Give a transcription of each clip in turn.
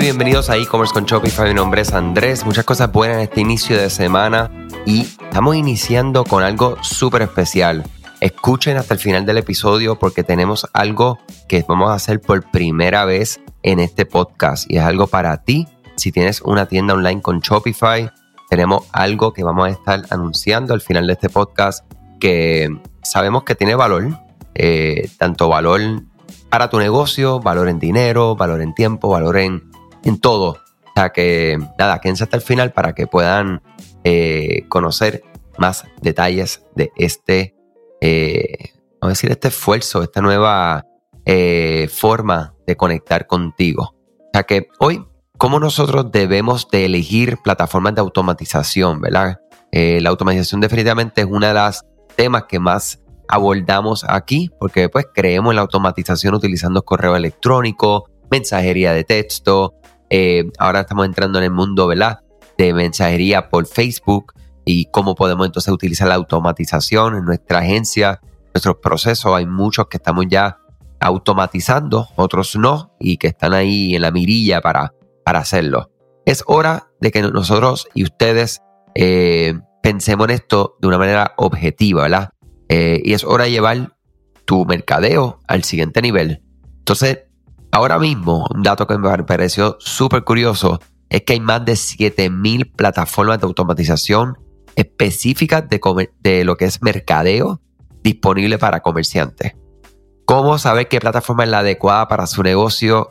bienvenidos a e-commerce con Shopify. Mi nombre es Andrés. Muchas cosas buenas en este inicio de semana y estamos iniciando con algo súper especial. Escuchen hasta el final del episodio porque tenemos algo que vamos a hacer por primera vez en este podcast y es algo para ti. Si tienes una tienda online con Shopify, tenemos algo que vamos a estar anunciando al final de este podcast que sabemos que tiene valor, eh, tanto valor para tu negocio, valor en dinero, valor en tiempo, valor en, en todo. O sea que nada, quédense hasta el final para que puedan eh, conocer más detalles de este, eh, vamos a decir, este esfuerzo, esta nueva eh, forma de conectar contigo. O sea que hoy, ¿cómo nosotros debemos de elegir plataformas de automatización, verdad? la automatización definitivamente es una de las temas que más abordamos aquí, porque pues creemos en la automatización utilizando correo electrónico, mensajería de texto. Eh, ahora estamos entrando en el mundo, ¿verdad? De mensajería por Facebook y cómo podemos entonces utilizar la automatización en nuestra agencia, nuestros procesos. Hay muchos que estamos ya automatizando, otros no, y que están ahí en la mirilla para, para hacerlo. Es hora de que nosotros y ustedes eh, pensemos en esto de una manera objetiva, ¿verdad? Eh, y es hora de llevar tu mercadeo al siguiente nivel. Entonces, ahora mismo, un dato que me pareció súper curioso es que hay más de 7000 plataformas de automatización específicas de, de lo que es mercadeo disponible para comerciantes. ¿Cómo saber qué plataforma es la adecuada para su negocio?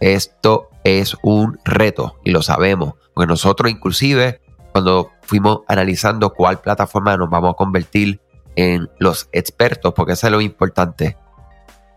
Esto es un reto y lo sabemos, porque nosotros inclusive cuando fuimos analizando cuál plataforma nos vamos a convertir en los expertos, porque eso es lo importante.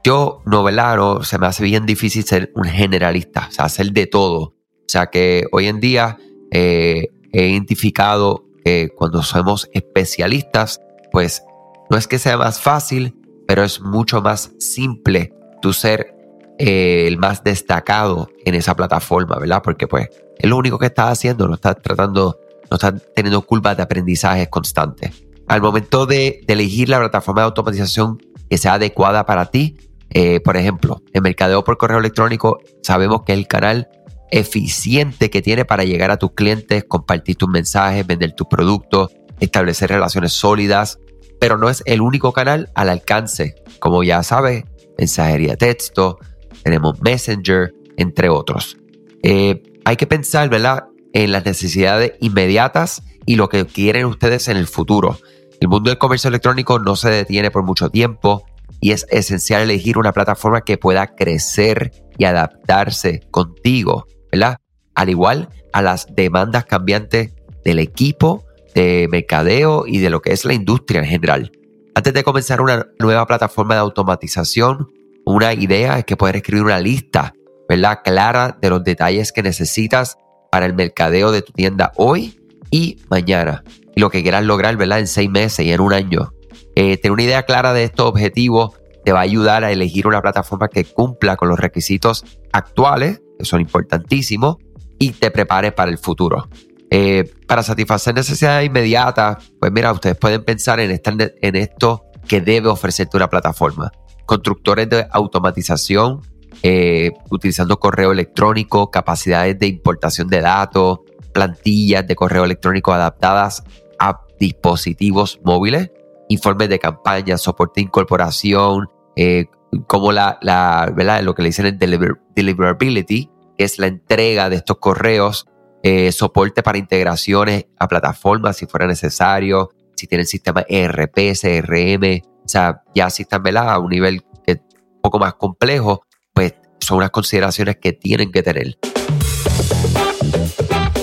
Yo, novelaro, se me hace bien difícil ser un generalista, o sea, hacer de todo. O sea que hoy en día eh, he identificado que cuando somos especialistas, pues no es que sea más fácil, pero es mucho más simple tú ser eh, el más destacado en esa plataforma, ¿verdad? Porque pues es lo único que estás haciendo, no estás tratando, no estás teniendo curvas de aprendizaje constantes al momento de, elegir la plataforma de automatización que sea adecuada para ti, eh, por ejemplo, en mercadeo por correo electrónico, sabemos que es el canal eficiente que tiene para llegar a tus clientes, compartir tus mensajes, vender tus productos, establecer relaciones sólidas, pero no es el único canal al alcance. Como ya sabes, mensajería de texto, tenemos Messenger, entre otros. Eh, hay que pensar, ¿verdad?, en las necesidades inmediatas y lo que quieren ustedes en el futuro. El mundo del comercio electrónico no se detiene por mucho tiempo y es esencial elegir una plataforma que pueda crecer y adaptarse contigo, ¿verdad? Al igual a las demandas cambiantes del equipo, de mercadeo y de lo que es la industria en general. Antes de comenzar una nueva plataforma de automatización, una idea es que puedes escribir una lista, ¿verdad? Clara de los detalles que necesitas para el mercadeo de tu tienda hoy y mañana lo que quieras lograr, ¿verdad? En seis meses y en un año. Eh, tener una idea clara de estos objetivos te va a ayudar a elegir una plataforma que cumpla con los requisitos actuales, que son importantísimos, y te prepares para el futuro. Eh, para satisfacer necesidades inmediatas, pues mira, ustedes pueden pensar en, en esto que debe ofrecerte una plataforma. Constructores de automatización, eh, utilizando correo electrónico, capacidades de importación de datos, plantillas de correo electrónico adaptadas a dispositivos móviles, informes de campaña, soporte de incorporación, eh, como la, la, ¿verdad? lo que le dicen el deliverability, que es la entrega de estos correos, eh, soporte para integraciones a plataformas si fuera necesario, si tienen sistema ERP, CRM, o sea, ya si están ¿verdad? a un nivel un poco más complejo, pues son unas consideraciones que tienen que tener.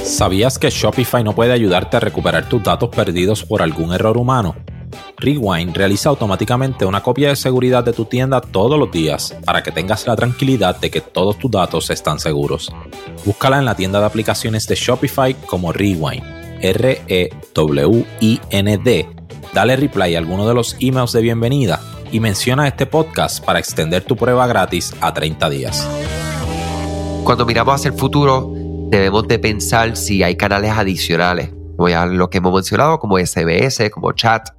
¿Sabías que Shopify no puede ayudarte a recuperar tus datos perdidos por algún error humano? Rewind realiza automáticamente una copia de seguridad de tu tienda todos los días para que tengas la tranquilidad de que todos tus datos están seguros. Búscala en la tienda de aplicaciones de Shopify como Rewind, R-E-W-I-N-D. Dale reply a alguno de los emails de bienvenida y menciona este podcast para extender tu prueba gratis a 30 días. Cuando miramos hacia el futuro, debemos de pensar si hay canales adicionales, como ya lo que hemos mencionado, como SBS, como chat,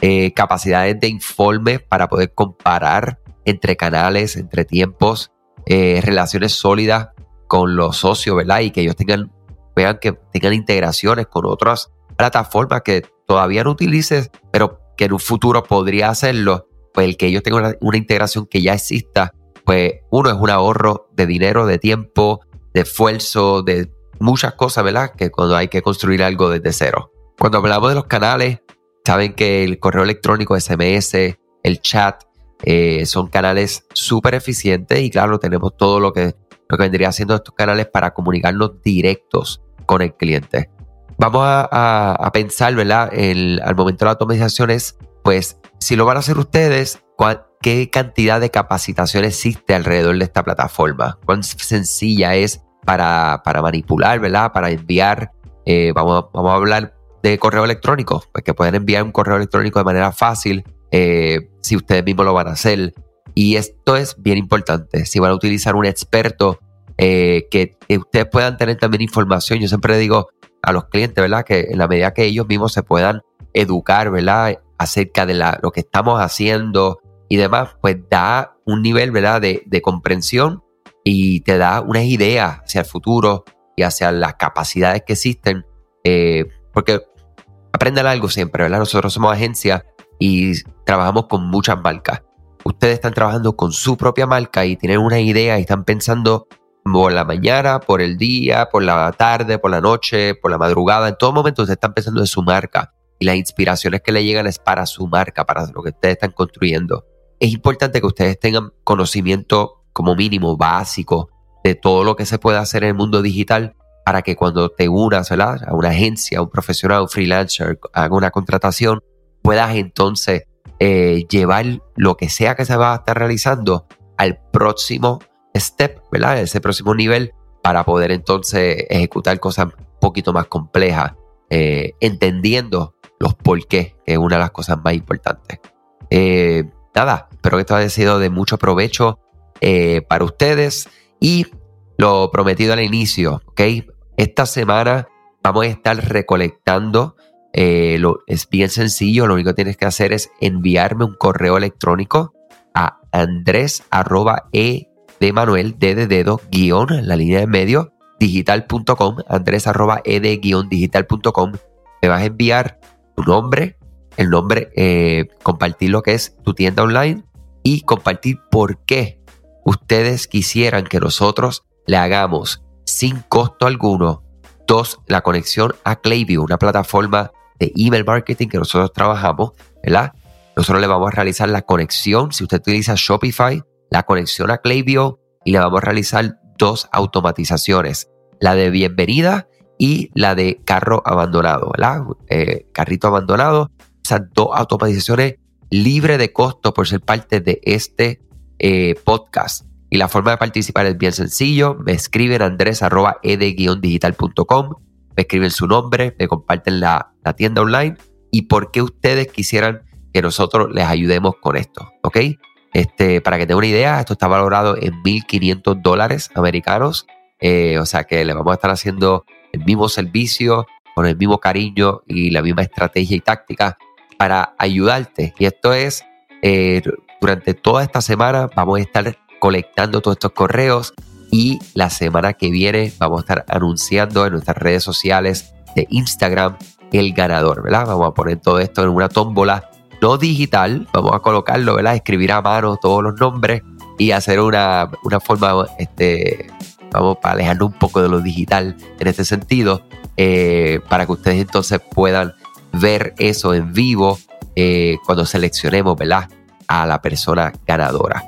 eh, capacidades de informe para poder comparar entre canales, entre tiempos, eh, relaciones sólidas con los socios, ¿verdad? Y que ellos tengan, vean que tengan integraciones con otras plataformas que todavía no utilices, pero que en un futuro podría hacerlo, pues el que ellos tengan una, integración que ya exista, pues uno es un ahorro de dinero, de tiempo, de esfuerzo, de muchas cosas, ¿verdad? Que cuando hay que construir algo desde cero. Cuando hablamos de los canales, saben que el correo electrónico, SMS, el chat, eh, son canales súper eficientes y claro, tenemos todo lo que, lo que vendría siendo estos canales para comunicarnos directos con el cliente. Vamos a, pensar, ¿verdad? Al momento de la automatización es, pues, si lo van a hacer ustedes, ¿qué cantidad de capacitación existe alrededor de esta plataforma? ¿Cuán sencilla es para, para manipular, ¿verdad? Para enviar, eh, vamos, vamos a hablar de correo electrónico, pues que pueden enviar un correo electrónico de manera fácil eh, si ustedes mismos lo van a hacer. Y esto es bien importante. Si van a utilizar un experto, eh, que, ustedes puedan tener también información. Yo siempre digo, a los clientes, ¿verdad? Que en la medida que ellos mismos se puedan educar, ¿verdad? Acerca de lo que estamos haciendo y demás, pues da un nivel, ¿verdad? De, de comprensión y te da unas ideas hacia el futuro y hacia las capacidades que existen. Eh, porque aprendan algo siempre, ¿verdad? Nosotros somos agencia y trabajamos con muchas marcas. Ustedes están trabajando con su propia marca y tienen una idea y están pensando por la mañana, por el día, por la tarde, por la noche, por la madrugada. En todo momento ustedes están pensando en su marca y las inspiraciones que le llegan es para su marca, para lo que ustedes están construyendo. Es importante que ustedes tengan conocimiento como mínimo básico de todo lo que se puede hacer en el mundo digital para que cuando te unas a una agencia, a un profesional, un freelancer, haga una contratación, puedas entonces eh, llevar lo que sea que se va a estar realizando al próximo step, ¿verdad? Ese próximo nivel para poder entonces ejecutar cosas un poquito más complejas, eh, entendiendo los por qué, que es una de las cosas más importantes. Eh, nada, espero que esto haya sido de mucho provecho para ustedes y lo prometido al inicio, ¿ok? Esta semana vamos a estar recolectando, lo, es bien sencillo, lo único que tienes que hacer es enviarme un correo electrónico a andres.e de Manuel, de dedo, guion, la línea de medio, digital.com, andrés arroba ed guion digital.com. Me vas a enviar tu nombre, el nombre, eh, compartir lo que es tu tienda online y compartir por qué ustedes quisieran que nosotros le hagamos sin costo alguno, dos, la conexión a Clayview, una plataforma de email marketing que nosotros trabajamos, ¿verdad? Nosotros le vamos a realizar la conexión, si usted utiliza Shopify, la conexión a Klaviyo y le vamos a realizar dos automatizaciones, la de bienvenida y la de carro abandonado, ¿verdad? Eh, carrito abandonado. Esas dos automatizaciones libre de costo por ser parte de este eh, podcast. Y la forma de participar es bien sencillo. Me escriben andrés arroba ed-digital.com, me escriben su nombre, me comparten la, tienda online y por qué ustedes quisieran que nosotros les ayudemos con esto, ¿ok? Este, para que tenga una idea, esto está valorado en 1.500 dólares americanos. Eh, o sea que le vamos a estar haciendo el mismo servicio, con el mismo cariño y la misma estrategia y táctica para ayudarte. Y esto es, eh, durante toda esta semana vamos a estar colectando todos estos correos y la semana que viene vamos a estar anunciando en nuestras redes sociales de Instagram el ganador, ¿verdad? Vamos a poner todo esto en una tómbola no digital, vamos a colocarlo, ¿verdad? Escribir a mano todos los nombres y hacer una, forma, este, vamos, para alejarnos un poco de lo digital en este sentido, eh, para que ustedes entonces puedan ver eso en vivo eh, cuando seleccionemos, ¿verdad? A la persona ganadora.